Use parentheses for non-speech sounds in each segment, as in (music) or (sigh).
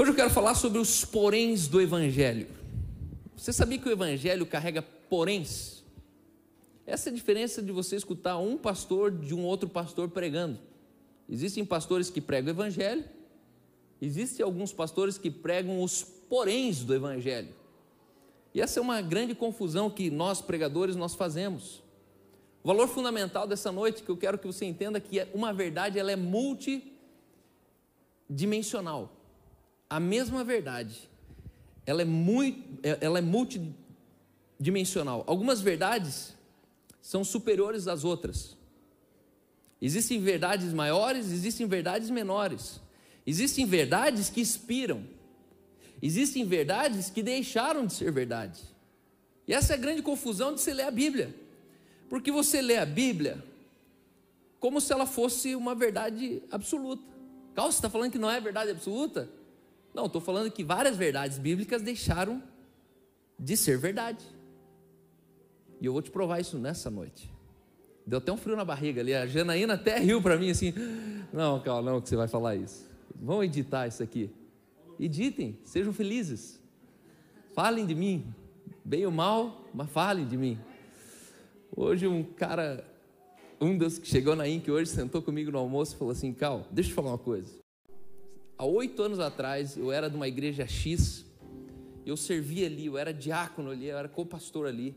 Hoje eu quero falar sobre os poréns do Evangelho. Você sabia que o Evangelho carrega poréns? Essa é a diferença de você escutar um pastor de um outro pastor pregando. Existem pastores que pregam o Evangelho, existem alguns pastores que pregam os poréns do Evangelho. E essa é uma grande confusão que nós pregadores nós fazemos. O valor fundamental dessa noite que eu quero que você entenda que é uma verdade ela é multidimensional. A mesma verdade, ela é muito, ela é multidimensional. Algumas verdades são superiores às outras. Existem verdades maiores, existem verdades menores. Existem verdades que inspiram. Existem verdades que deixaram de ser verdade. E essa é a grande confusão de se ler a Bíblia. Porque você lê a Bíblia como se ela fosse uma verdade absoluta. Carl, você está falando que não é verdade absoluta? Não, estou falando que várias verdades bíblicas deixaram de ser verdade. E eu vou te provar isso nessa noite. Deu até um frio na barriga ali. A Janaína até riu para mim assim: Não, calma, não, que você vai falar isso. Vão editar isso aqui. Editem, sejam felizes. Falem de mim, bem ou mal, mas falem de mim. Hoje um cara, um dos que chegou na INC hoje, sentou comigo no almoço e falou assim: Cal, deixa eu te falar uma coisa. Há oito anos atrás, eu era de uma igreja X, eu servia ali, eu era diácono ali, eu era co-pastor ali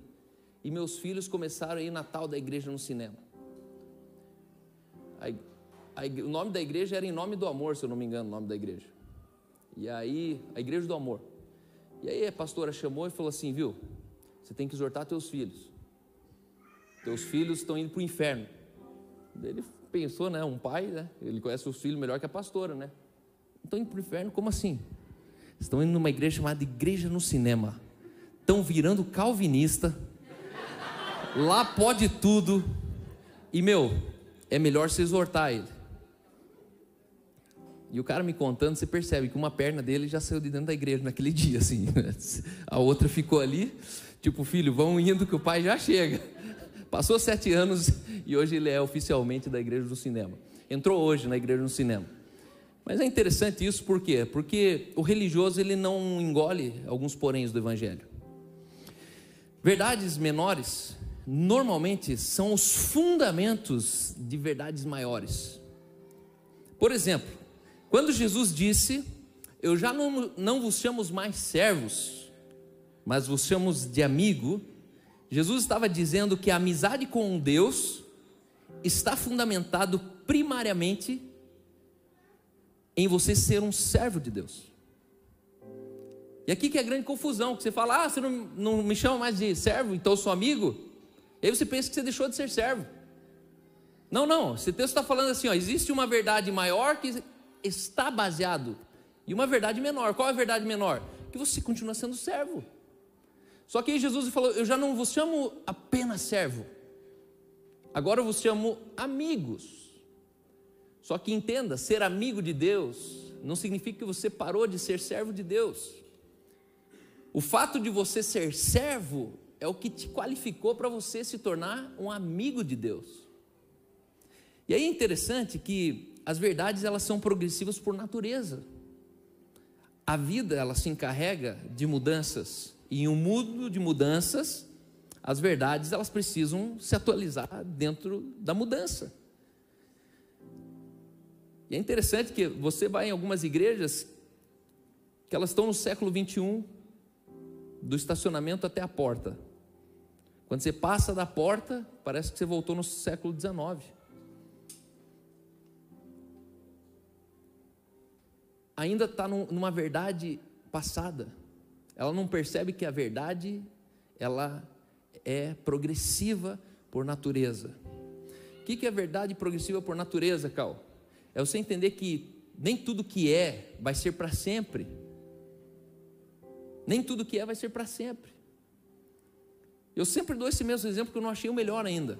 e meus filhos começaram a ir Natal da igreja no cinema. A, a, o nome da igreja era em nome do amor, se eu não me engano, o nome da igreja. E aí, a igreja do amor. E aí a pastora chamou e falou assim, viu? Você tem que exortar teus filhos. Teus filhos estão indo para o inferno. Ele pensou, né? Um pai, né? Ele conhece os filhos melhor que a pastora, né? Estão indo para o inferno, como assim? Estão indo numa igreja chamada Igreja no Cinema. Estão virando calvinista Lá pode tudo. E meu, é melhor você exortar ele. E o cara me contando, você percebe que uma perna dele já saiu de dentro da igreja naquele (laughs) dia, assim. A outra ficou ali, tipo, filho, vão indo que o pai já chega. Passou sete anos e hoje ele é oficialmente da igreja do cinema. Entrou hoje na igreja do cinema. Mas é interessante isso por quê? Porque o religioso ele não engole alguns poréns do evangelho. Verdades menores normalmente são os fundamentos de verdades maiores. Por exemplo, quando Jesus disse: Eu já não, não vos chamo mais servos, mas vos chamo de amigo, Jesus estava dizendo que a amizade com Deus está fundamentado primariamente em você ser um servo de Deus. E aqui que é a grande confusão, que você fala, ah, você não, não me chama mais de servo, então eu sou amigo. E aí você pensa que você deixou de ser servo. Não, não, esse texto está falando assim: ó, existe uma verdade maior que está baseado, e uma verdade menor. Qual é a verdade menor? Que você continua sendo servo. Só que aí Jesus falou: Eu já não vos chamo apenas servo, agora eu vos chamo amigos. Só que entenda: ser amigo de Deus não significa que você parou de ser servo de Deus. O fato de você ser servo é o que te qualificou para você se tornar um amigo de Deus. E aí é interessante que as verdades elas são progressivas por natureza. A vida ela se encarrega de mudanças e em um mundo de mudanças, as verdades elas precisam se atualizar dentro da mudança. E é interessante que você vai em algumas igrejas que elas estão no século 21, do estacionamento até a porta. Quando você passa da porta, parece que você voltou no século XIX. Ainda está numa verdade passada. Ela não percebe que a verdade ela é progressiva por natureza. O que é verdade progressiva por natureza, Cal? É você entender que nem tudo que é vai ser para sempre. Nem tudo que é vai ser para sempre. Eu sempre dou esse mesmo exemplo que eu não achei o melhor ainda.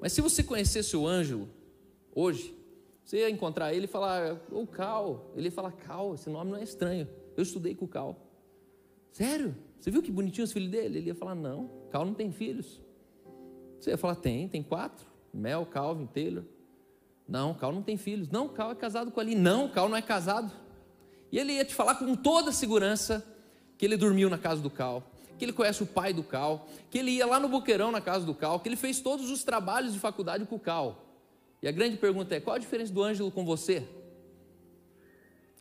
Mas se você conhecesse o Ângelo hoje, você ia encontrar ele e falar, ô Cal, ele ia falar, Cal, esse nome não é estranho. Eu estudei com o Cal. Sério? Você viu que bonitinho os filhos dele? Ele ia falar, não, Cal não tem filhos. Você ia falar, tem, tem quatro. Mel, Calvin, Taylor. Não, Cal não tem filhos. Não, Cal é casado com ali. Não, Cal não é casado. E ele ia te falar com toda segurança que ele dormiu na casa do Cal, que ele conhece o pai do Cal, que ele ia lá no Boqueirão na casa do Cal, que ele fez todos os trabalhos de faculdade com o Cal. E a grande pergunta é: qual a diferença do Ângelo com você?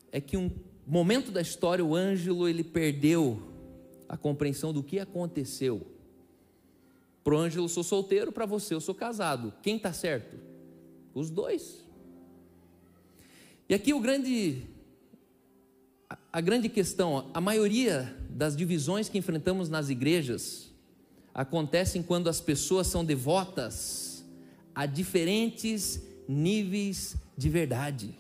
É que um momento da história o Ângelo ele perdeu a compreensão do que aconteceu. Para o Ângelo eu sou solteiro, para você eu sou casado. Quem está certo? Os dois. E aqui o grande a grande questão, a maioria das divisões que enfrentamos nas igrejas acontecem quando as pessoas são devotas a diferentes níveis de verdade.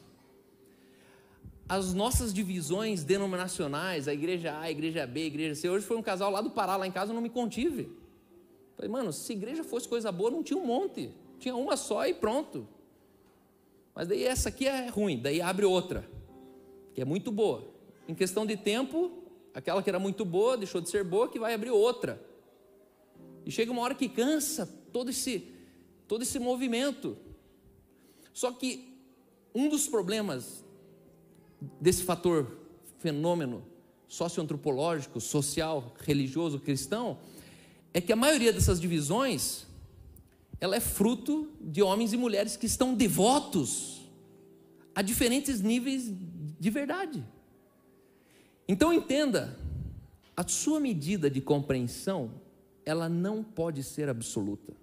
As nossas divisões denominacionais, a igreja A, a igreja B, a igreja C, hoje foi um casal lá do Pará, lá em casa, eu não me contive. Falei, mano, se igreja fosse coisa boa, não tinha um monte, tinha uma só e pronto. Mas daí essa aqui é ruim, daí abre outra, que é muito boa em questão de tempo, aquela que era muito boa deixou de ser boa, que vai abrir outra. E chega uma hora que cansa todo esse, todo esse movimento. Só que um dos problemas desse fator, fenômeno socioantropológico, social, religioso, cristão, é que a maioria dessas divisões ela é fruto de homens e mulheres que estão devotos a diferentes níveis de verdade. Então entenda, a sua medida de compreensão, ela não pode ser absoluta.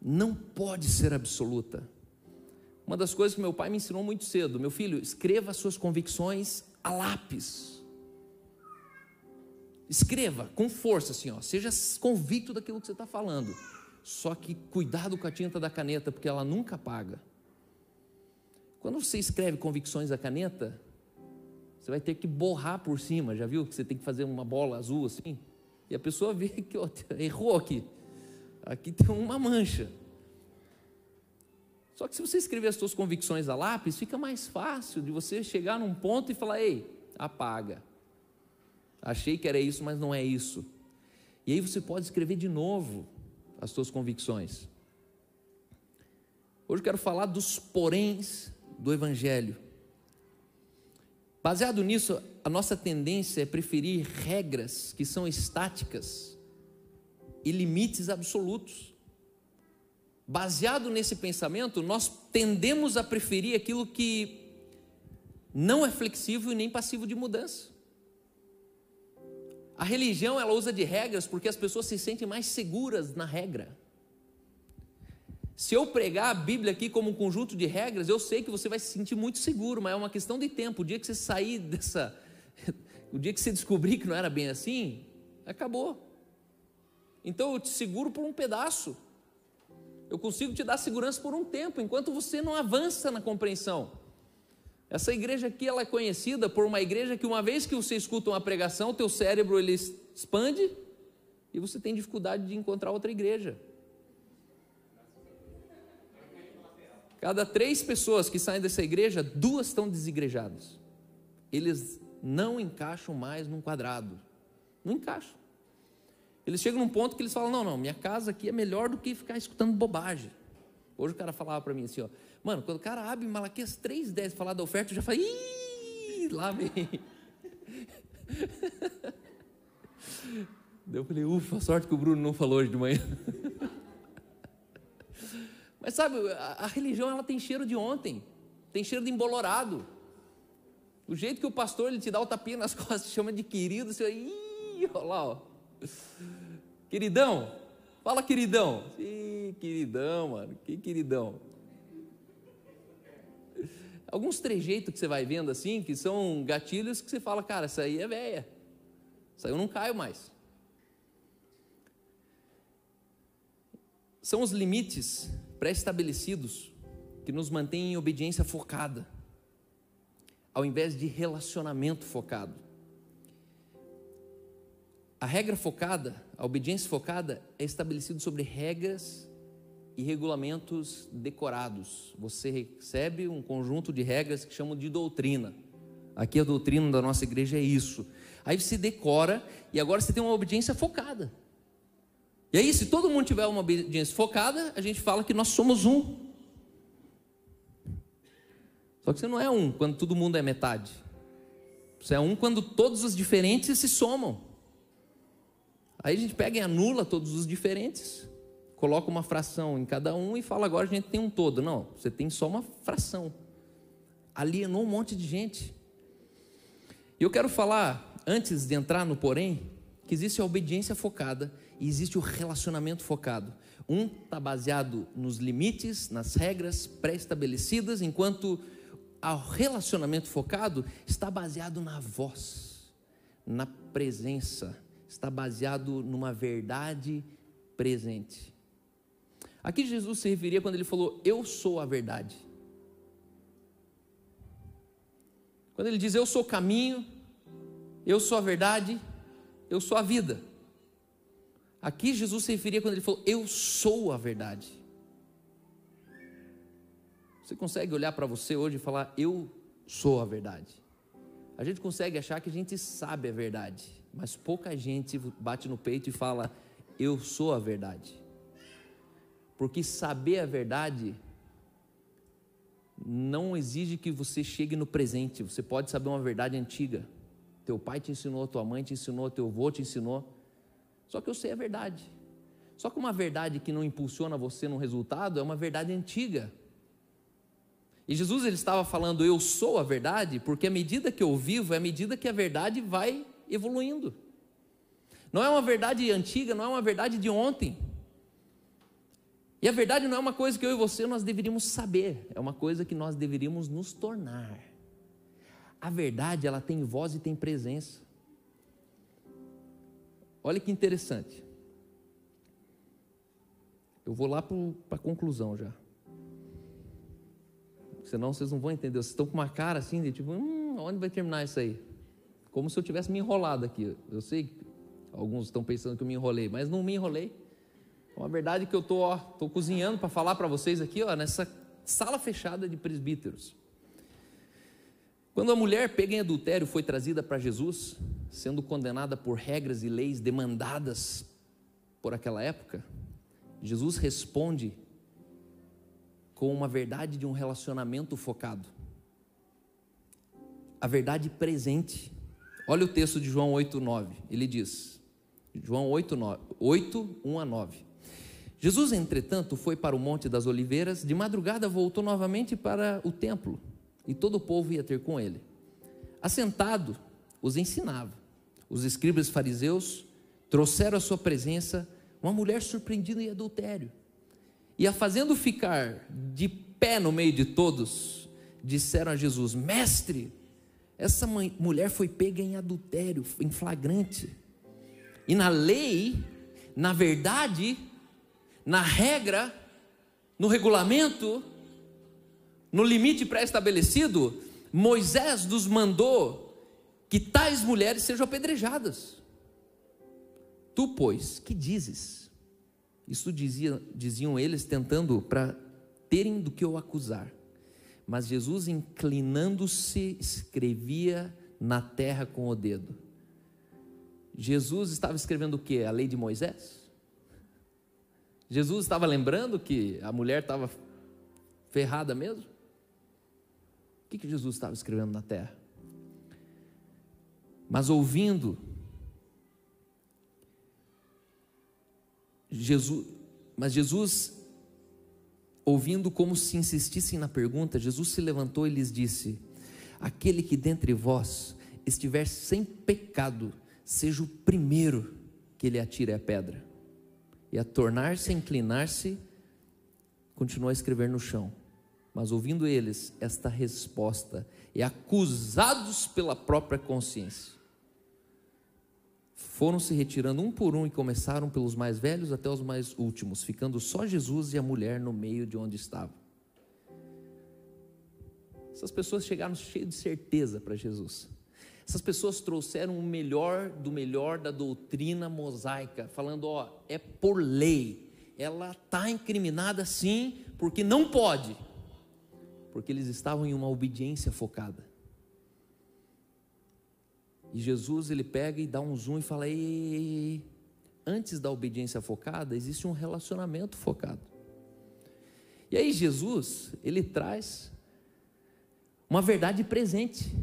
Não pode ser absoluta. Uma das coisas que meu pai me ensinou muito cedo, meu filho, escreva suas convicções a lápis. Escreva com força, assim, ó, seja convicto daquilo que você está falando. Só que cuidado com a tinta da caneta, porque ela nunca apaga. Quando você escreve convicções a caneta, você vai ter que borrar por cima, já viu? Que você tem que fazer uma bola azul assim. E a pessoa vê (laughs) que ó, errou aqui. Aqui tem uma mancha. Só que se você escrever as suas convicções a lápis, fica mais fácil de você chegar num ponto e falar: ei, apaga. Achei que era isso, mas não é isso. E aí você pode escrever de novo as suas convicções. Hoje eu quero falar dos poréns do Evangelho. Baseado nisso, a nossa tendência é preferir regras que são estáticas e limites absolutos. Baseado nesse pensamento, nós tendemos a preferir aquilo que não é flexível e nem passivo de mudança. A religião ela usa de regras porque as pessoas se sentem mais seguras na regra. Se eu pregar a Bíblia aqui como um conjunto de regras, eu sei que você vai se sentir muito seguro, mas é uma questão de tempo. O dia que você sair dessa. (laughs) O dia que você descobrir que não era bem assim, acabou. Então eu te seguro por um pedaço. Eu consigo te dar segurança por um tempo, enquanto você não avança na compreensão. Essa igreja aqui ela é conhecida por uma igreja que uma vez que você escuta uma pregação, o teu cérebro ele expande e você tem dificuldade de encontrar outra igreja. Cada três pessoas que saem dessa igreja, duas estão desigrejadas. Eles não encaixam mais num quadrado. Não encaixam. Eles chegam num ponto que eles falam: não, não, minha casa aqui é melhor do que ficar escutando bobagem. Hoje o cara falava para mim assim: ó, mano, quando o cara abre Malaquias 3,10 falar da oferta, eu já falei: ih, lá vem. (laughs) eu falei: ufa, sorte que o Bruno não falou hoje de manhã. (laughs) Mas sabe, a, a religião ela tem cheiro de ontem, tem cheiro de embolorado. O jeito que o pastor ele te dá o tapinha nas (laughs) costas, chama de querido, você ih, olha lá, ó. Queridão, fala queridão. Ih, queridão, mano, que queridão. Alguns trejeitos que você vai vendo assim, que são gatilhos que você fala, cara, essa aí é velha. Essa aí eu não caio mais. São os limites pré-estabelecidos que nos mantêm em obediência focada, ao invés de relacionamento focado. A regra focada, a obediência focada é estabelecido sobre regras e regulamentos decorados. Você recebe um conjunto de regras que chamam de doutrina. Aqui a doutrina da nossa igreja é isso. Aí você decora e agora você tem uma obediência focada. E aí, se todo mundo tiver uma obediência focada, a gente fala que nós somos um. Só que você não é um quando todo mundo é metade. Você é um quando todos os diferentes se somam. Aí a gente pega e anula todos os diferentes, coloca uma fração em cada um e fala agora a gente tem um todo. Não, você tem só uma fração. Alienou um monte de gente. E eu quero falar, antes de entrar no porém, que existe a obediência focada e existe o relacionamento focado. Um está baseado nos limites, nas regras pré-estabelecidas, enquanto o relacionamento focado está baseado na voz, na presença, está baseado numa verdade presente. Aqui Jesus se referia quando ele falou: Eu sou a verdade. Quando ele diz: Eu sou o caminho, eu sou a verdade, eu sou a vida. Aqui Jesus se referia quando ele falou: Eu sou a verdade. Você consegue olhar para você hoje e falar: Eu sou a verdade? A gente consegue achar que a gente sabe a verdade, mas pouca gente bate no peito e fala: Eu sou a verdade. Porque saber a verdade não exige que você chegue no presente. Você pode saber uma verdade antiga. Teu pai te ensinou, tua mãe te ensinou, teu avô te ensinou. Só que eu sei a verdade. Só que uma verdade que não impulsiona você no resultado é uma verdade antiga. E Jesus ele estava falando, eu sou a verdade, porque à medida que eu vivo, é à medida que a verdade vai evoluindo. Não é uma verdade antiga, não é uma verdade de ontem. E a verdade não é uma coisa que eu e você nós deveríamos saber, é uma coisa que nós deveríamos nos tornar. A verdade, ela tem voz e tem presença. Olha que interessante. Eu vou lá para a conclusão já. Senão vocês não vão entender. Vocês estão com uma cara assim de tipo, hum, onde vai terminar isso aí? Como se eu tivesse me enrolado aqui. Eu sei que alguns estão pensando que eu me enrolei, mas não me enrolei. Uma verdade que eu tô, tô cozinhando para falar para vocês aqui, ó, nessa sala fechada de presbíteros. Quando a mulher pega em adultério foi trazida para Jesus, sendo condenada por regras e leis demandadas por aquela época, Jesus responde com uma verdade de um relacionamento focado. A verdade presente. Olha o texto de João 8, 9. Ele diz, João 8, 9, 8 1 a 9. Jesus, entretanto, foi para o Monte das Oliveiras, de madrugada voltou novamente para o templo e todo o povo ia ter com ele. Assentado, os ensinava. Os escribas fariseus trouxeram à sua presença uma mulher surpreendida em adultério. E a fazendo ficar de pé no meio de todos, disseram a Jesus: Mestre, essa mulher foi pega em adultério, em flagrante. E na lei, na verdade, na regra, no regulamento, no limite pré-estabelecido, Moisés nos mandou que tais mulheres sejam apedrejadas. Tu, pois, que dizes? Isso dizia, diziam eles, tentando para terem do que o acusar. Mas Jesus, inclinando-se, escrevia na terra com o dedo. Jesus estava escrevendo o que? A lei de Moisés? Jesus estava lembrando que a mulher estava ferrada mesmo? que, que Jesus estava escrevendo na terra? Mas ouvindo, Jesus, mas Jesus, ouvindo como se insistissem na pergunta, Jesus se levantou e lhes disse: Aquele que dentre vós estiver sem pecado, seja o primeiro que ele atire a pedra. E a tornar-se, a inclinar-se, continuou a escrever no chão. Mas ouvindo eles esta resposta e acusados pela própria consciência, foram se retirando um por um e começaram pelos mais velhos até os mais últimos, ficando só Jesus e a mulher no meio de onde estavam. Essas pessoas chegaram cheias de certeza para Jesus. Essas pessoas trouxeram o melhor do melhor da doutrina mosaica, falando: ó, é por lei, ela está incriminada sim, porque não pode porque eles estavam em uma obediência focada. E Jesus ele pega e dá um zoom e fala: ei, ei, ei, antes da obediência focada existe um relacionamento focado. E aí Jesus ele traz uma verdade presente.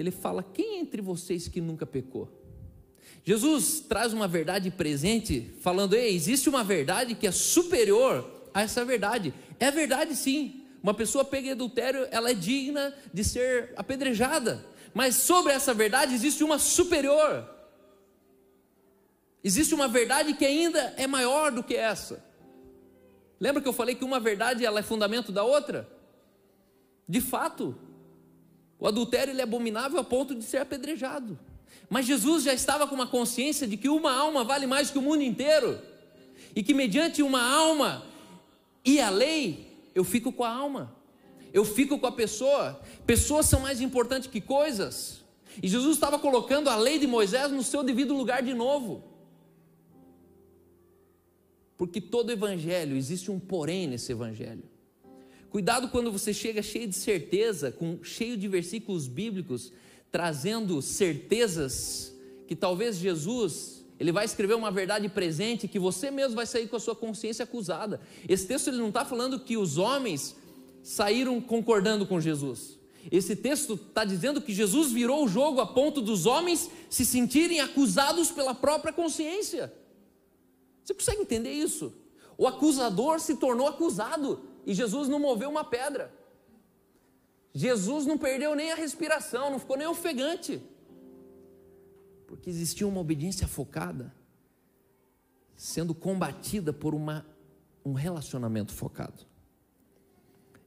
Ele fala: quem entre vocês que nunca pecou? Jesus traz uma verdade presente, falando: ei, existe uma verdade que é superior a essa verdade. É verdade, sim. Uma pessoa pega em adultério, ela é digna de ser apedrejada. Mas sobre essa verdade existe uma superior. Existe uma verdade que ainda é maior do que essa. Lembra que eu falei que uma verdade ela é fundamento da outra? De fato, o adultério ele é abominável a ponto de ser apedrejado. Mas Jesus já estava com uma consciência de que uma alma vale mais que o mundo inteiro. E que mediante uma alma e a lei, eu fico com a alma. Eu fico com a pessoa. Pessoas são mais importantes que coisas. E Jesus estava colocando a lei de Moisés no seu devido lugar de novo. Porque todo evangelho, existe um porém nesse evangelho. Cuidado quando você chega cheio de certeza, com, cheio de versículos bíblicos, trazendo certezas que talvez Jesus, ele vai escrever uma verdade presente que você mesmo vai sair com a sua consciência acusada. Esse texto ele não está falando que os homens saíram concordando com Jesus. Esse texto está dizendo que Jesus virou o jogo a ponto dos homens se sentirem acusados pela própria consciência. Você consegue entender isso? O acusador se tornou acusado e Jesus não moveu uma pedra. Jesus não perdeu nem a respiração, não ficou nem ofegante. Porque existia uma obediência focada, sendo combatida por uma, um relacionamento focado.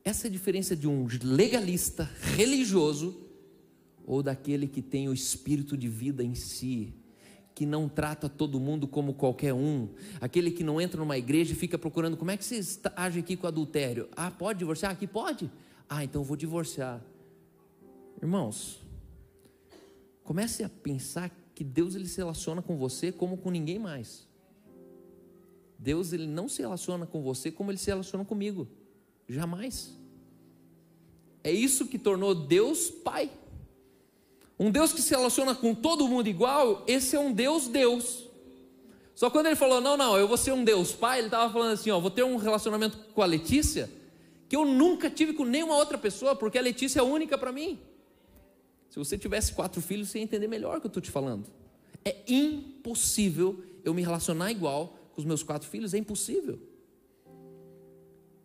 Essa é a diferença de um legalista religioso ou daquele que tem o espírito de vida em si, que não trata todo mundo como qualquer um, aquele que não entra numa igreja e fica procurando como é que você age aqui com adultério. Ah, pode divorciar? Aqui pode? Ah, então vou divorciar. Irmãos, comece a pensar que Deus ele se relaciona com você como com ninguém mais. Deus ele não se relaciona com você como ele se relaciona comigo. Jamais. É isso que tornou Deus Pai. Um Deus que se relaciona com todo mundo igual, esse é um Deus Deus. Só quando ele falou, não, não, eu vou ser um Deus Pai, ele estava falando assim, ó, vou ter um relacionamento com a Letícia que eu nunca tive com nenhuma outra pessoa, porque a Letícia é única para mim. Se você tivesse quatro filhos, você ia entender melhor o que eu estou te falando. É impossível eu me relacionar igual com os meus quatro filhos, é impossível.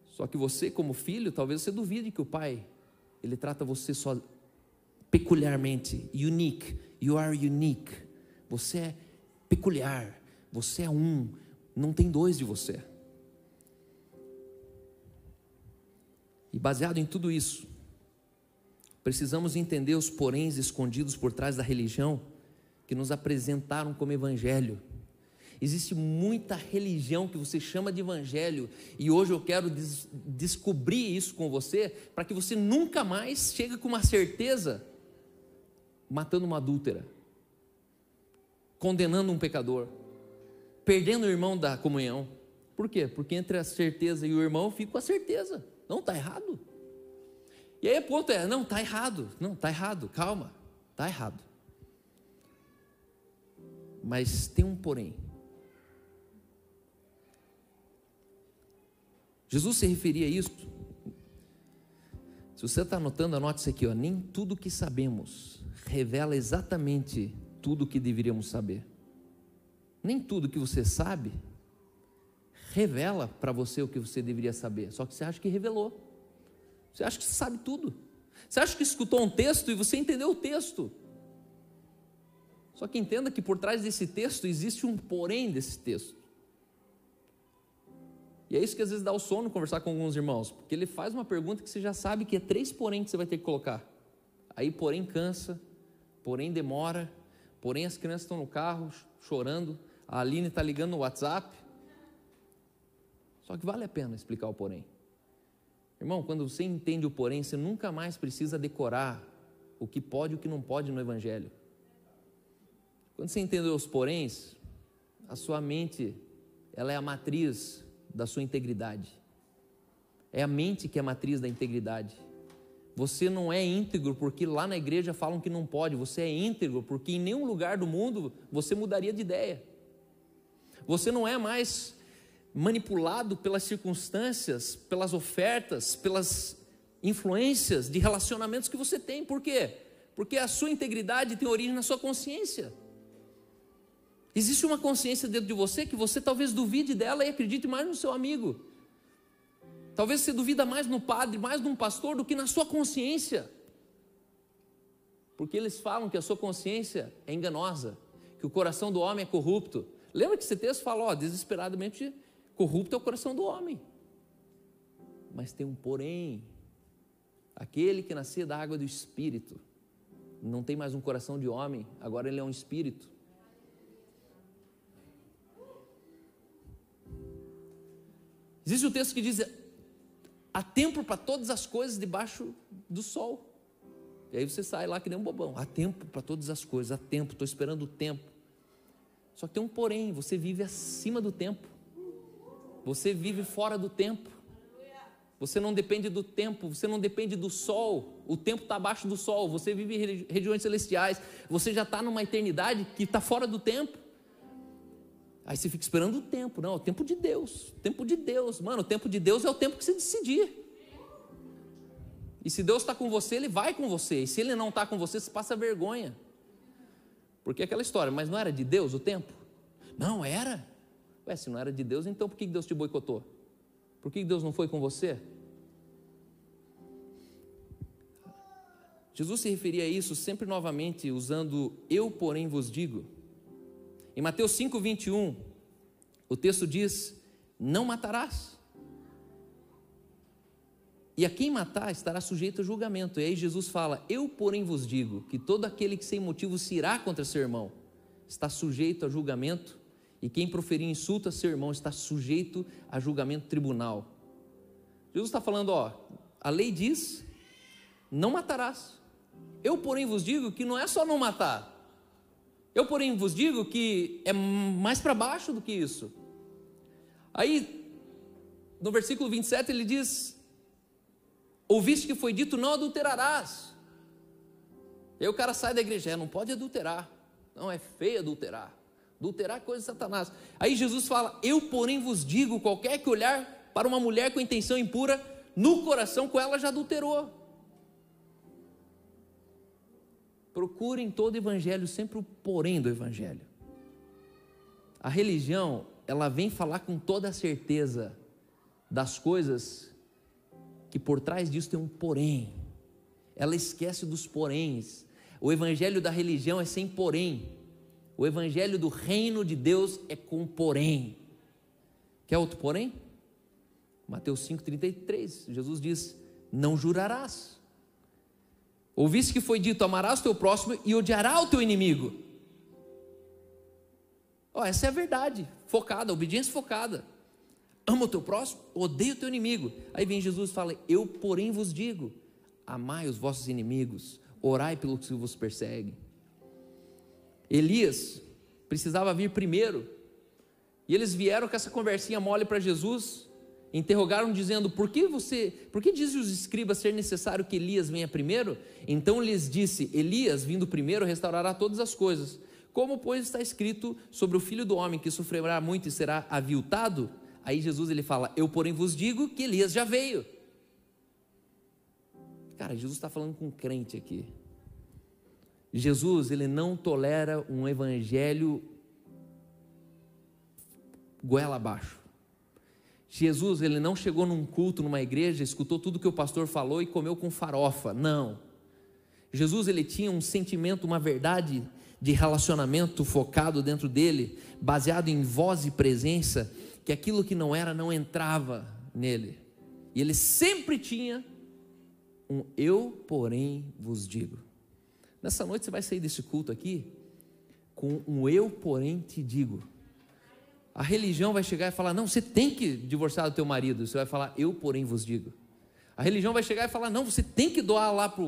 Só que você, como filho, talvez você duvide que o pai, ele trata você só peculiarmente, unique. You are unique. Você é peculiar. Você é um. Não tem dois de você. E baseado em tudo isso, precisamos entender os poréns escondidos por trás da religião que nos apresentaram como evangelho. Existe muita religião que você chama de evangelho, e hoje eu quero des descobrir isso com você, para que você nunca mais chegue com uma certeza matando uma adúltera, condenando um pecador, perdendo o irmão da comunhão. Por quê? Porque entre a certeza e o irmão fica a certeza. Não, está errado. E aí o ponto é, não, está errado. Não, está errado, calma, está errado. Mas tem um porém. Jesus se referia a isso. Se você está anotando, anote isso aqui, ó. Nem tudo que sabemos revela exatamente tudo o que deveríamos saber. Nem tudo que você sabe revela para você o que você deveria saber, só que você acha que revelou. Você acha que sabe tudo. Você acha que escutou um texto e você entendeu o texto. Só que entenda que por trás desse texto existe um porém desse texto. E é isso que às vezes dá o sono conversar com alguns irmãos, porque ele faz uma pergunta que você já sabe que é três porém que você vai ter que colocar. Aí porém cansa, porém demora, porém as crianças estão no carro chorando, a Aline está ligando no WhatsApp. Só que vale a pena explicar o porém. Irmão, quando você entende o porém, você nunca mais precisa decorar o que pode e o que não pode no Evangelho. Quando você entendeu os poréns, a sua mente, ela é a matriz da sua integridade. É a mente que é a matriz da integridade. Você não é íntegro porque lá na igreja falam que não pode. Você é íntegro porque em nenhum lugar do mundo você mudaria de ideia. Você não é mais manipulado pelas circunstâncias, pelas ofertas, pelas influências de relacionamentos que você tem. Por quê? Porque a sua integridade tem origem na sua consciência. Existe uma consciência dentro de você que você talvez duvide dela e acredite mais no seu amigo. Talvez você duvida mais no padre, mais num pastor do que na sua consciência. Porque eles falam que a sua consciência é enganosa, que o coração do homem é corrupto. Lembra que esse texto fala, ó, desesperadamente corrupto é o coração do homem. Mas tem um porém. Aquele que nascia da água do espírito não tem mais um coração de homem, agora ele é um espírito. Existe o um texto que diz: há tempo para todas as coisas debaixo do sol. E aí você sai lá que nem um bobão. Há tempo para todas as coisas, há tempo, estou esperando o tempo. Só que tem um porém, você vive acima do tempo. Você vive fora do tempo. Você não depende do tempo, você não depende do sol. O tempo está abaixo do sol. Você vive em regiões celestiais. Você já está numa eternidade que está fora do tempo. Aí você fica esperando o tempo. Não, é o tempo de Deus. O tempo de Deus. Mano, o tempo de Deus é o tempo que você decidir. E se Deus está com você, Ele vai com você. E se Ele não está com você, você passa vergonha. Porque é aquela história, mas não era de Deus o tempo? Não, era. Ué, se não era de Deus, então por que Deus te boicotou? Por que Deus não foi com você? Jesus se referia a isso sempre novamente usando eu, porém, vos digo. Em Mateus 5, 21, o texto diz: Não matarás. E a quem matar estará sujeito a julgamento. E aí Jesus fala: Eu, porém, vos digo que todo aquele que sem motivo se irá contra seu irmão está sujeito a julgamento e quem proferir insulto a seu irmão está sujeito a julgamento tribunal. Jesus está falando, ó, a lei diz: não matarás. Eu, porém, vos digo que não é só não matar. Eu, porém, vos digo que é mais para baixo do que isso. Aí, no versículo 27, ele diz: Ouviste que foi dito, não adulterarás. E aí o cara sai da igreja, é, não pode adulterar. Não, é feio adulterar. Adulterar é coisa de Satanás. Aí Jesus fala: Eu, porém, vos digo: qualquer que olhar para uma mulher com intenção impura, no coração com ela já adulterou. Procurem todo evangelho sempre o porém do evangelho. A religião, ela vem falar com toda a certeza das coisas que por trás disso tem um porém. Ela esquece dos poréns. O evangelho da religião é sem porém. O evangelho do reino de Deus é com porém. Quer outro porém? Mateus 5,33, Jesus diz: Não jurarás. Ouviste que foi dito: Amarás o teu próximo e odiará o teu inimigo. Oh, essa é a verdade, focada, obediência focada. Ama o teu próximo, odeia o teu inimigo. Aí vem Jesus e fala: Eu, porém, vos digo: Amai os vossos inimigos, orai pelos que vos perseguem. Elias precisava vir primeiro. E eles vieram com essa conversinha mole para Jesus, interrogaram dizendo: "Por que você, por que dizem os escribas ser necessário que Elias venha primeiro?" Então lhes disse: "Elias, vindo primeiro, restaurará todas as coisas. Como pois está escrito sobre o filho do homem que sofrerá muito e será aviltado?" Aí Jesus ele fala: "Eu porém vos digo que Elias já veio." Cara, Jesus está falando com um crente aqui. Jesus, ele não tolera um evangelho goela abaixo. Jesus, ele não chegou num culto, numa igreja, escutou tudo que o pastor falou e comeu com farofa. Não. Jesus, ele tinha um sentimento, uma verdade de relacionamento focado dentro dele, baseado em voz e presença, que aquilo que não era não entrava nele. E ele sempre tinha um eu, porém, vos digo. Nessa noite você vai sair desse culto aqui com um eu, porém, te digo. A religião vai chegar e falar: não, você tem que divorciar do teu marido. Você vai falar: eu, porém, vos digo. A religião vai chegar e falar: não, você tem que doar lá para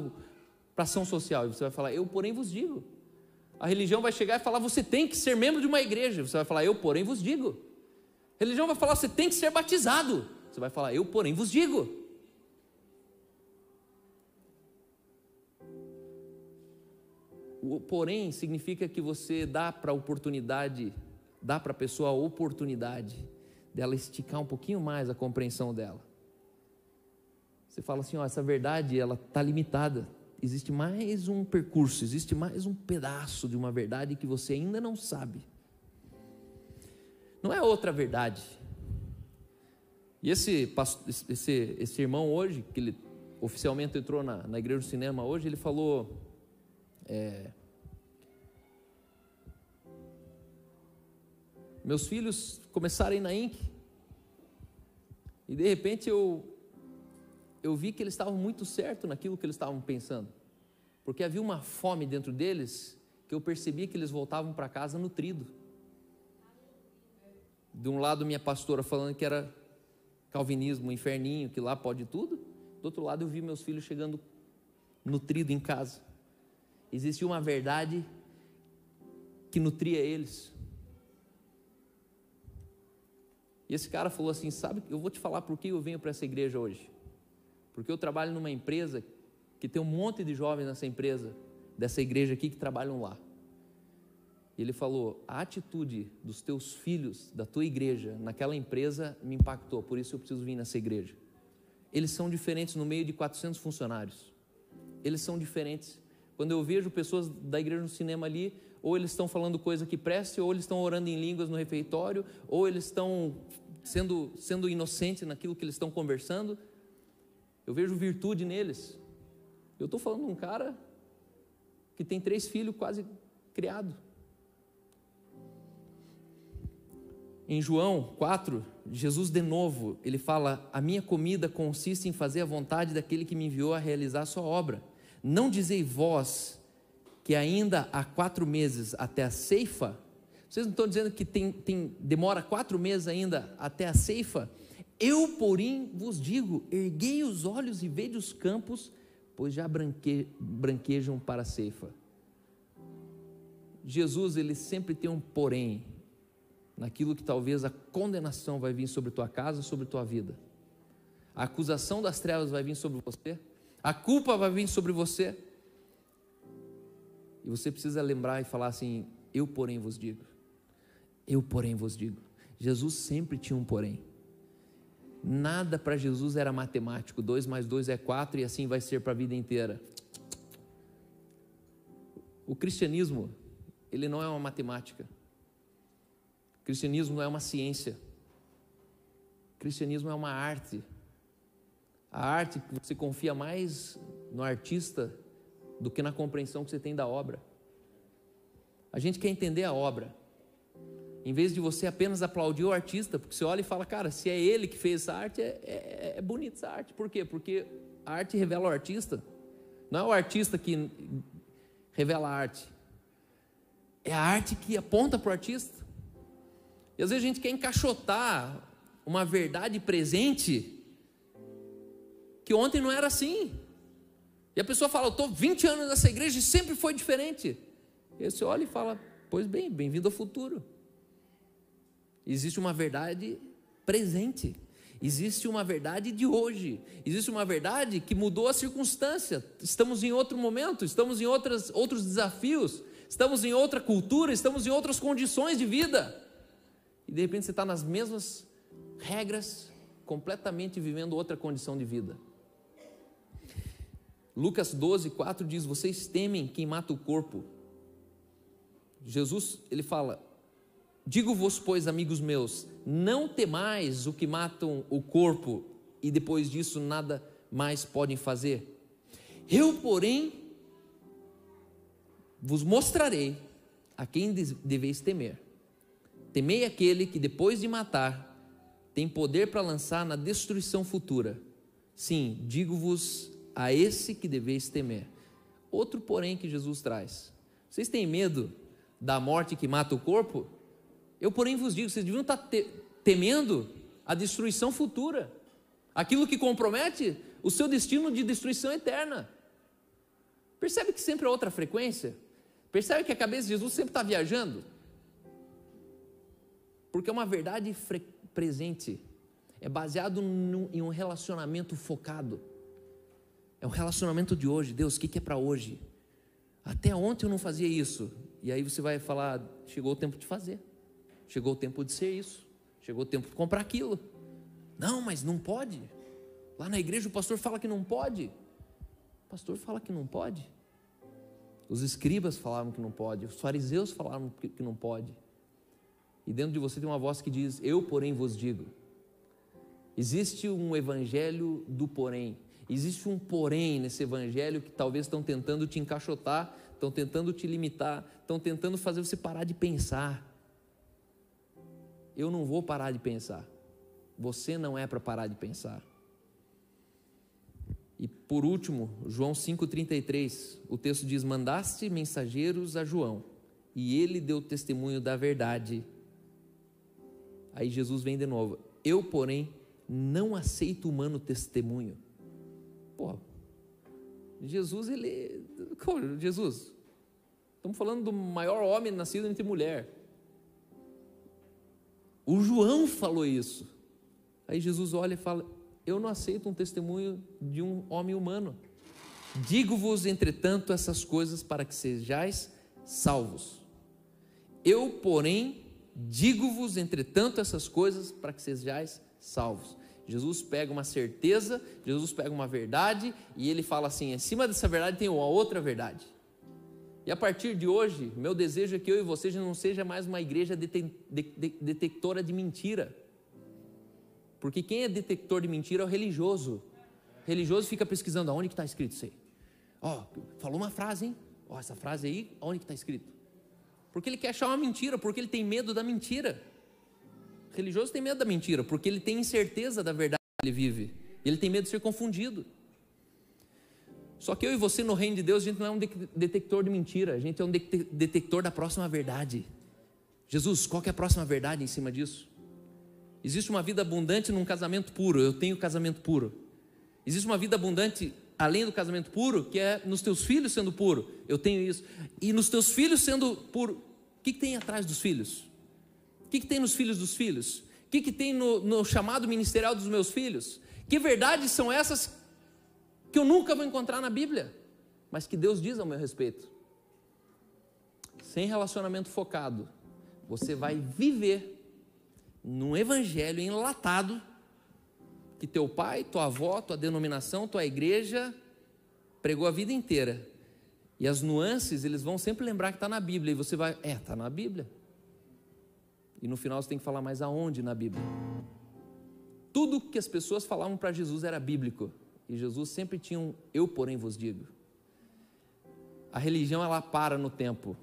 a ação social. E você vai falar: eu, porém, vos digo. A religião vai chegar e falar: você tem que ser membro de uma igreja. Você vai falar: eu, porém, vos digo. A religião vai falar: você tem que ser batizado. Você vai falar: eu, porém, vos digo. O porém significa que você dá para a oportunidade, dá para a pessoa a oportunidade dela esticar um pouquinho mais a compreensão dela. Você fala assim, ó, essa verdade ela está limitada. Existe mais um percurso, existe mais um pedaço de uma verdade que você ainda não sabe. Não é outra verdade. E esse, esse, esse irmão hoje, que ele oficialmente entrou na, na igreja do cinema hoje, ele falou. É, meus filhos começaram a ir na Inc. E de repente eu, eu vi que eles estavam muito certo naquilo que eles estavam pensando. Porque havia uma fome dentro deles que eu percebia que eles voltavam para casa nutrido. De um lado, minha pastora falando que era calvinismo, inferninho, que lá pode tudo. Do outro lado, eu vi meus filhos chegando nutrido em casa. Existia uma verdade que nutria eles. E esse cara falou assim: Sabe, eu vou te falar por que eu venho para essa igreja hoje. Porque eu trabalho numa empresa que tem um monte de jovens nessa empresa, dessa igreja aqui que trabalham lá. E ele falou: a atitude dos teus filhos, da tua igreja, naquela empresa me impactou, por isso eu preciso vir nessa igreja. Eles são diferentes no meio de 400 funcionários. Eles são diferentes. Quando eu vejo pessoas da igreja no cinema ali, ou eles estão falando coisa que preste, ou eles estão orando em línguas no refeitório, ou eles estão sendo, sendo inocentes naquilo que eles estão conversando. Eu vejo virtude neles. Eu estou falando de um cara que tem três filhos quase criados. Em João 4, Jesus de novo, ele fala: A minha comida consiste em fazer a vontade daquele que me enviou a realizar a sua obra. Não dizei vós que ainda há quatro meses até a ceifa? Vocês não estão dizendo que tem, tem, demora quatro meses ainda até a ceifa? Eu, porém, vos digo: erguei os olhos e vede os campos, pois já branque, branquejam para a ceifa. Jesus, ele sempre tem um porém naquilo que talvez a condenação vai vir sobre tua casa, sobre tua vida. A acusação das trevas vai vir sobre você, a culpa vai vir sobre você. E você precisa lembrar e falar assim: Eu, porém, vos digo. Eu, porém, vos digo. Jesus sempre tinha um porém. Nada para Jesus era matemático. 2 mais 2 é 4 e assim vai ser para a vida inteira. O cristianismo, ele não é uma matemática. Cristianismo não é uma ciência. Cristianismo é uma arte. A arte que você confia mais no artista do que na compreensão que você tem da obra. A gente quer entender a obra. Em vez de você apenas aplaudir o artista, porque você olha e fala, cara, se é ele que fez essa arte, é, é, é bonita essa arte. Por quê? Porque a arte revela o artista. Não é o artista que revela a arte. É a arte que aponta para o artista. E às vezes a gente quer encaixotar uma verdade presente que ontem não era assim. E a pessoa fala, eu estou 20 anos nessa igreja e sempre foi diferente. E você olha e fala, pois bem, bem-vindo ao futuro. Existe uma verdade presente. Existe uma verdade de hoje. Existe uma verdade que mudou a circunstância. Estamos em outro momento, estamos em outras, outros desafios, estamos em outra cultura, estamos em outras condições de vida e de repente você está nas mesmas regras, completamente vivendo outra condição de vida. Lucas 12, 4 diz: Vocês temem quem mata o corpo. Jesus, ele fala: Digo-vos, pois, amigos meus, não temais o que matam o corpo e depois disso nada mais podem fazer. Eu, porém, vos mostrarei a quem deveis temer. Temei aquele que, depois de matar, tem poder para lançar na destruição futura. Sim, digo-vos a esse que deveis temer. Outro, porém, que Jesus traz. Vocês têm medo da morte que mata o corpo? Eu, porém, vos digo: vocês deviam estar te temendo a destruição futura, aquilo que compromete o seu destino de destruição eterna. Percebe que sempre é outra frequência? Percebe que a cabeça de Jesus sempre está viajando? Porque é uma verdade presente, é baseado num, em um relacionamento focado. É um relacionamento de hoje. Deus, o que, é para hoje? Até ontem eu não fazia isso. E aí você vai falar: chegou o tempo de fazer, chegou o tempo de ser isso, chegou o tempo de comprar aquilo. Não, mas não pode. Lá na igreja o pastor fala que não pode. O pastor fala que não pode. Os escribas falavam que não pode, os fariseus falavam que não pode. E dentro de você tem uma voz que diz: Eu, porém, vos digo. Existe um evangelho do porém. Existe um porém nesse evangelho que talvez estão tentando te encaixotar, estão tentando te limitar, estão tentando fazer você parar de pensar. Eu não vou parar de pensar. Você não é para parar de pensar. E por último, João 5,33, o texto diz: Mandaste mensageiros a João, e ele deu testemunho da verdade. Aí Jesus vem de novo: Eu, porém, não aceito humano testemunho. Pô, Jesus, ele. Jesus, estamos falando do maior homem nascido entre mulher. O João falou isso. Aí Jesus olha e fala: eu não aceito um testemunho de um homem humano. Digo-vos, entretanto, essas coisas para que sejais salvos. Eu, porém, digo-vos, entretanto, essas coisas para que sejais salvos. Jesus pega uma certeza, Jesus pega uma verdade e ele fala assim: em cima dessa verdade tem uma outra verdade. E a partir de hoje, meu desejo é que eu e você já não seja mais uma igreja detectora de mentira. Porque quem é detector de mentira é o religioso. O religioso fica pesquisando aonde que está escrito isso aí. Ó, falou uma frase, hein? Ó, essa frase aí, aonde que está escrito? Porque ele quer achar uma mentira, porque ele tem medo da mentira. O religioso tem medo da mentira, porque ele tem incerteza da verdade que ele vive. Ele tem medo de ser confundido. Só que eu e você no reino de Deus, a gente não é um detector de mentira, a gente é um detector da próxima verdade. Jesus, qual é a próxima verdade em cima disso? Existe uma vida abundante num casamento puro. Eu tenho casamento puro. Existe uma vida abundante além do casamento puro, que é nos teus filhos sendo puro. Eu tenho isso. E nos teus filhos sendo puro. O que, que tem atrás dos filhos? O que, que tem nos filhos dos filhos? O que, que tem no, no chamado ministerial dos meus filhos? Que verdades são essas que eu nunca vou encontrar na Bíblia, mas que Deus diz ao meu respeito? Sem relacionamento focado, você vai viver num evangelho enlatado que teu pai, tua avó, tua denominação, tua igreja pregou a vida inteira. E as nuances, eles vão sempre lembrar que está na Bíblia. E você vai, é, está na Bíblia. E no final você tem que falar mais aonde na Bíblia. Tudo que as pessoas falavam para Jesus era bíblico. E Jesus sempre tinha um eu, porém, vos digo. A religião, ela para no tempo.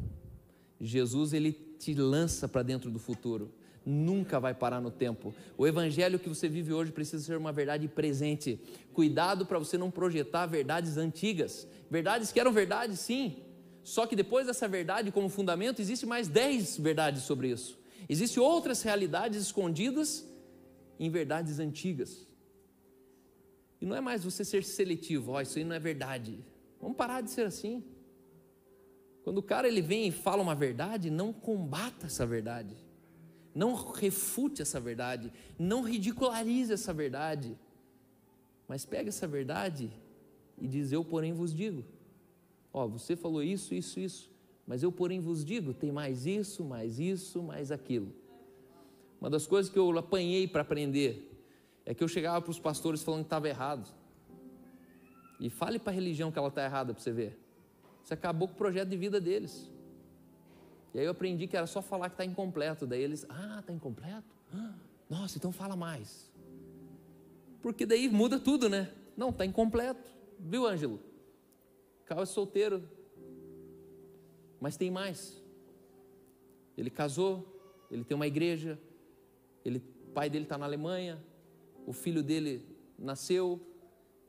Jesus, ele te lança para dentro do futuro nunca vai parar no tempo. O evangelho que você vive hoje precisa ser uma verdade presente. Cuidado para você não projetar verdades antigas, verdades que eram verdades, sim. Só que depois dessa verdade como fundamento, existe mais dez verdades sobre isso. Existem outras realidades escondidas em verdades antigas. E não é mais você ser seletivo, ó, oh, isso aí não é verdade. Vamos parar de ser assim. Quando o cara ele vem e fala uma verdade, não combata essa verdade não refute essa verdade, não ridicularize essa verdade, mas pega essa verdade e diz: Eu, porém, vos digo. Ó, você falou isso, isso, isso, mas eu, porém, vos digo: tem mais isso, mais isso, mais aquilo. Uma das coisas que eu apanhei para aprender é que eu chegava para os pastores falando que estava errado. E fale para a religião que ela está errada para você ver. Você acabou com o projeto de vida deles. E aí eu aprendi que era só falar que está incompleto. Daí eles, ah, está incompleto? Nossa, então fala mais. Porque daí muda tudo, né? Não, está incompleto. Viu, Ângelo? Carl é solteiro. Mas tem mais. Ele casou, ele tem uma igreja, ele, o pai dele está na Alemanha, o filho dele nasceu,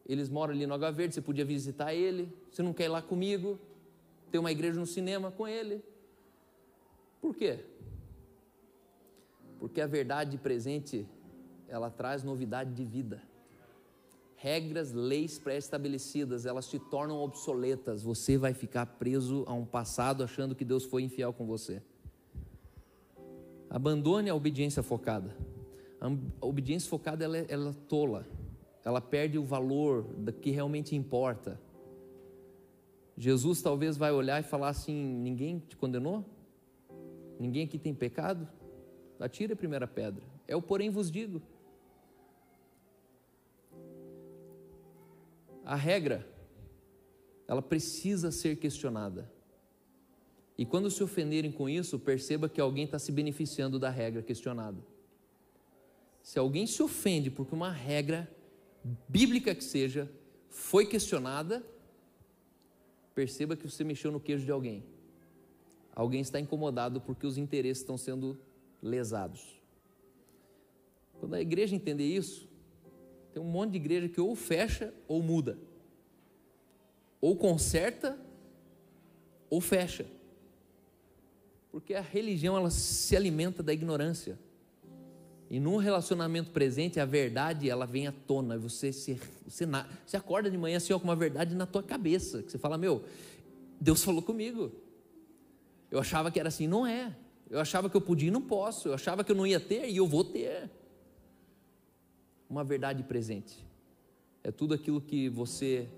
eles moram ali no Água Verde, você podia visitar ele, você não quer ir lá comigo, tem uma igreja no cinema com ele. Por quê? Porque a verdade presente, ela traz novidade de vida. Regras, leis pré-estabelecidas, elas te tornam obsoletas. Você vai ficar preso a um passado achando que Deus foi infiel com você. Abandone a obediência focada. A obediência focada ela é, ela é tola. Ela perde o valor do que realmente importa. Jesus talvez vai olhar e falar assim: ninguém te condenou? Ninguém aqui tem pecado? Atire a primeira pedra. É o porém vos digo. A regra, ela precisa ser questionada. E quando se ofenderem com isso, perceba que alguém está se beneficiando da regra questionada. Se alguém se ofende porque uma regra bíblica que seja foi questionada, perceba que você mexeu no queijo de alguém. Alguém está incomodado porque os interesses estão sendo lesados. Quando a igreja entender isso, tem um monte de igreja que ou fecha ou muda, ou conserta ou fecha porque a religião ela se alimenta da ignorância. E num relacionamento presente, a verdade ela vem à tona. Você se, você, você acorda de manhã assim, ó, com uma verdade na tua cabeça. Que você fala, meu, Deus falou comigo. Eu achava que era assim, não é. Eu achava que eu podia e não posso. Eu achava que eu não ia ter e eu vou ter. Uma verdade presente. É tudo aquilo que você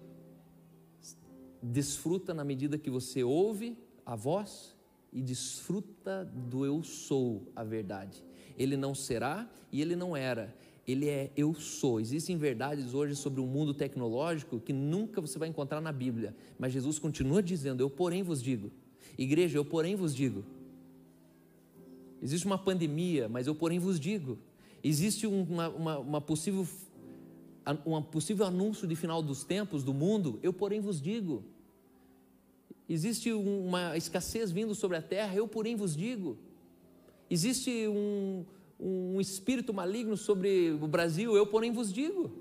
desfruta na medida que você ouve a voz e desfruta do eu sou a verdade. Ele não será e ele não era. Ele é eu sou. Existem verdades hoje sobre o mundo tecnológico que nunca você vai encontrar na Bíblia, mas Jesus continua dizendo: Eu, porém, vos digo. Igreja, eu, porém, vos digo. Existe uma pandemia, mas eu, porém, vos digo. Existe uma, uma, uma possível, um possível anúncio de final dos tempos do mundo, eu, porém, vos digo existe uma escassez vindo sobre a terra, eu, porém, vos digo. Existe um, um espírito maligno sobre o Brasil, eu, porém, vos digo.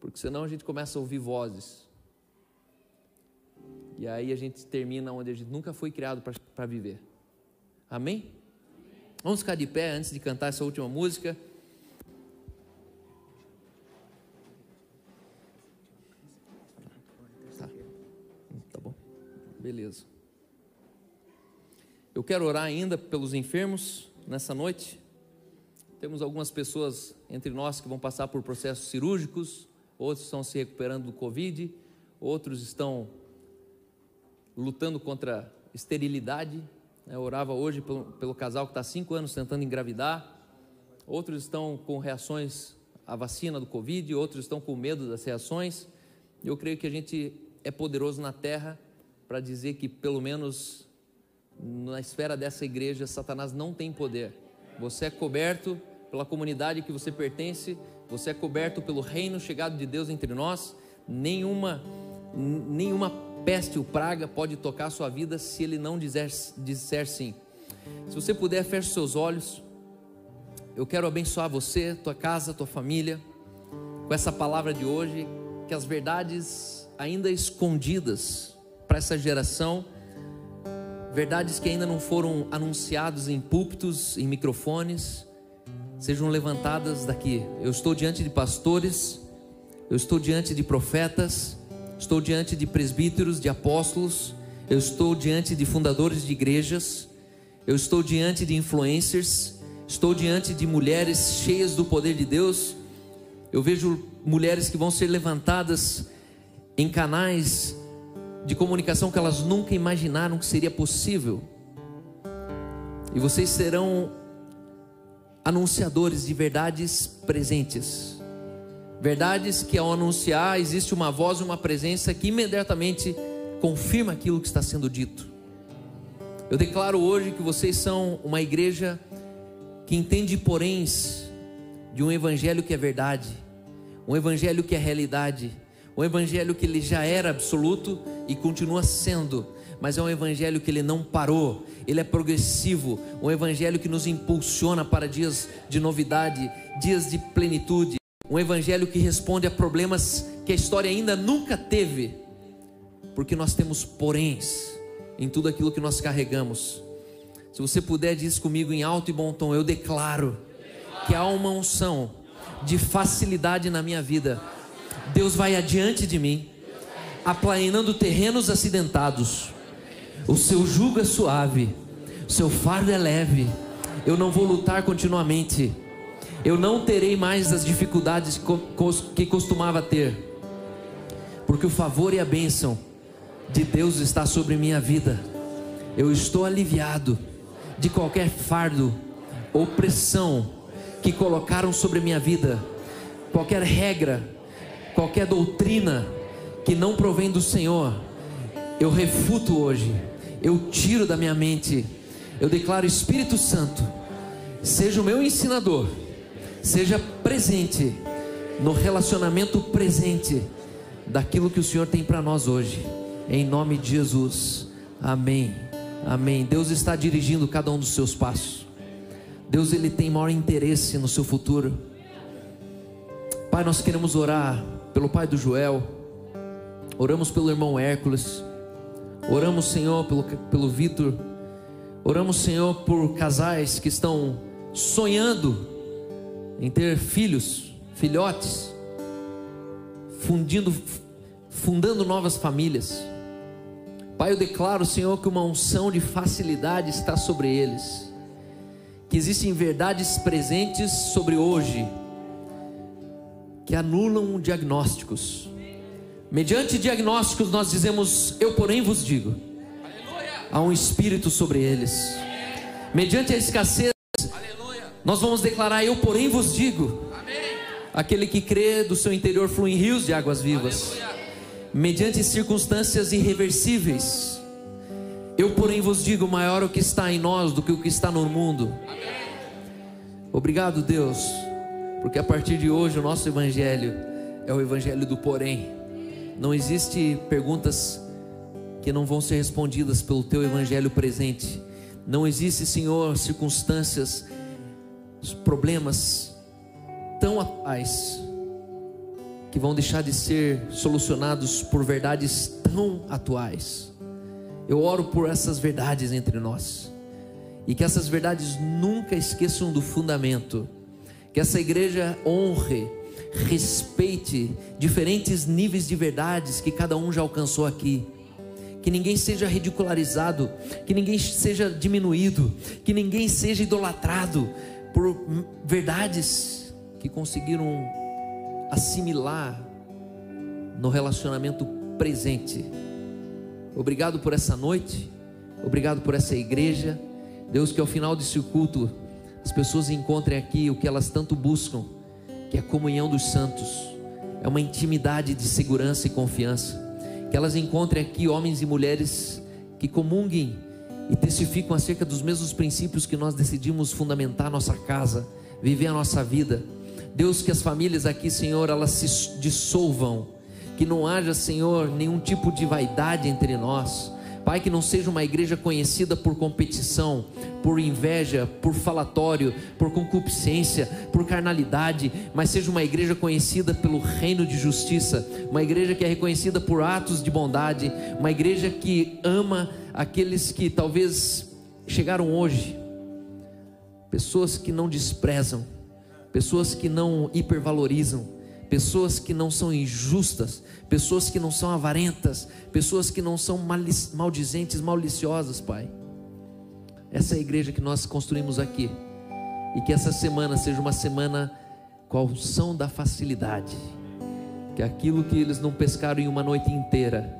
Porque senão a gente começa a ouvir vozes. E aí a gente termina onde a gente nunca foi criado para viver. Amém? Vamos ficar de pé antes de cantar essa última música. Beleza. Eu quero orar ainda pelos enfermos nessa noite. Temos algumas pessoas entre nós que vão passar por processos cirúrgicos, outros estão se recuperando do Covid, outros estão lutando contra esterilidade. Eu orava hoje pelo, pelo casal que está cinco anos tentando engravidar. Outros estão com reações à vacina do Covid, outros estão com medo das reações. Eu creio que a gente é poderoso na terra para dizer que, pelo menos na esfera dessa igreja, Satanás não tem poder. Você é coberto pela comunidade que você pertence, você é coberto pelo reino chegado de Deus entre nós. Nenhuma, nenhuma peste ou praga pode tocar a sua vida se ele não dizer, disser sim. Se você puder, feche seus olhos. Eu quero abençoar você, tua casa, tua família, com essa palavra de hoje, que as verdades ainda escondidas para essa geração, verdades que ainda não foram anunciados em púlpitos, em microfones, sejam levantadas daqui. Eu estou diante de pastores, eu estou diante de profetas, estou diante de presbíteros, de apóstolos, eu estou diante de fundadores de igrejas, eu estou diante de influencers, estou diante de mulheres cheias do poder de Deus. Eu vejo mulheres que vão ser levantadas em canais de comunicação que elas nunca imaginaram que seria possível. E vocês serão anunciadores de verdades presentes. Verdades que ao anunciar existe uma voz, uma presença que imediatamente confirma aquilo que está sendo dito. Eu declaro hoje que vocês são uma igreja que entende poréns de um evangelho que é verdade, um evangelho que é realidade um evangelho que ele já era absoluto e continua sendo, mas é um evangelho que ele não parou, ele é progressivo, um evangelho que nos impulsiona para dias de novidade, dias de plenitude, um evangelho que responde a problemas que a história ainda nunca teve, porque nós temos poréns em tudo aquilo que nós carregamos. Se você puder, diz comigo em alto e bom tom: Eu declaro que há uma unção de facilidade na minha vida Deus vai adiante de mim, aplainando terrenos acidentados. O seu jugo é suave, o seu fardo é leve. Eu não vou lutar continuamente. Eu não terei mais as dificuldades que costumava ter, porque o favor e a bênção de Deus está sobre minha vida. Eu estou aliviado de qualquer fardo ou pressão que colocaram sobre minha vida, qualquer regra qualquer doutrina que não provém do Senhor, eu refuto hoje, eu tiro da minha mente, eu declaro Espírito Santo, seja o meu ensinador, seja presente no relacionamento presente daquilo que o Senhor tem para nós hoje, em nome de Jesus, amém. Amém. Deus está dirigindo cada um dos seus passos. Deus ele tem maior interesse no seu futuro. Pai, nós queremos orar pelo pai do Joel. Oramos pelo irmão Hércules. Oramos, Senhor, pelo, pelo Vitor. Oramos, Senhor, por casais que estão sonhando em ter filhos, filhotes, fundindo, fundando novas famílias. Pai, eu declaro, Senhor, que uma unção de facilidade está sobre eles, que existem verdades presentes sobre hoje, que anulam diagnósticos. Mediante diagnósticos, nós dizemos: Eu, porém, vos digo. Há um espírito sobre eles. Mediante a escassez, nós vamos declarar: Eu, porém, vos digo. Aquele que crê, do seu interior fluem rios de águas vivas. Aleluia mediante circunstâncias irreversíveis. Eu, porém, vos digo: maior o que está em nós do que o que está no mundo. Obrigado, Deus, porque a partir de hoje o nosso evangelho é o evangelho do porém. Não existe perguntas que não vão ser respondidas pelo teu evangelho presente. Não existe, Senhor, circunstâncias, problemas tão atuais que vão deixar de ser solucionados por verdades tão atuais. Eu oro por essas verdades entre nós. E que essas verdades nunca esqueçam do fundamento. Que essa igreja honre, respeite diferentes níveis de verdades que cada um já alcançou aqui. Que ninguém seja ridicularizado, que ninguém seja diminuído, que ninguém seja idolatrado por verdades que conseguiram assimilar no relacionamento presente. Obrigado por essa noite, obrigado por essa igreja. Deus, que ao final desse culto as pessoas encontrem aqui o que elas tanto buscam, que é a comunhão dos santos, é uma intimidade de segurança e confiança. Que elas encontrem aqui homens e mulheres que comunguem e testificam acerca dos mesmos princípios que nós decidimos fundamentar nossa casa, viver a nossa vida Deus, que as famílias aqui, Senhor, elas se dissolvam, que não haja, Senhor, nenhum tipo de vaidade entre nós. Pai, que não seja uma igreja conhecida por competição, por inveja, por falatório, por concupiscência, por carnalidade, mas seja uma igreja conhecida pelo reino de justiça, uma igreja que é reconhecida por atos de bondade, uma igreja que ama aqueles que talvez chegaram hoje, pessoas que não desprezam, pessoas que não hipervalorizam, pessoas que não são injustas, pessoas que não são avarentas, pessoas que não são maldizentes, maliciosas, Pai. Essa é a igreja que nós construímos aqui. E que essa semana seja uma semana com a unção da facilidade. Que aquilo que eles não pescaram em uma noite inteira,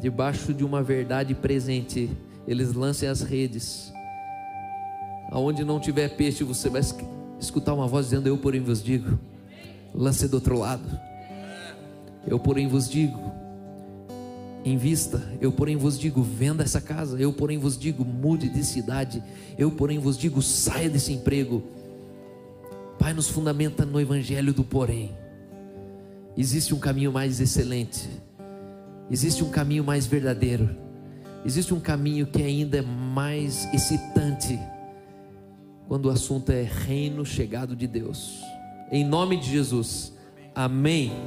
debaixo de uma verdade presente, eles lancem as redes. Aonde não tiver peixe, você vai escutar uma voz dizendo: Eu, porém, vos digo, lance do outro lado. Eu, porém, vos digo, invista. Eu, porém, vos digo, venda essa casa. Eu, porém, vos digo, mude de cidade. Eu, porém, vos digo, saia desse emprego. Pai, nos fundamenta no evangelho do porém. Existe um caminho mais excelente. Existe um caminho mais verdadeiro. Existe um caminho que ainda é mais excitante quando o assunto é reino chegado de Deus. Em nome de Jesus. Amém.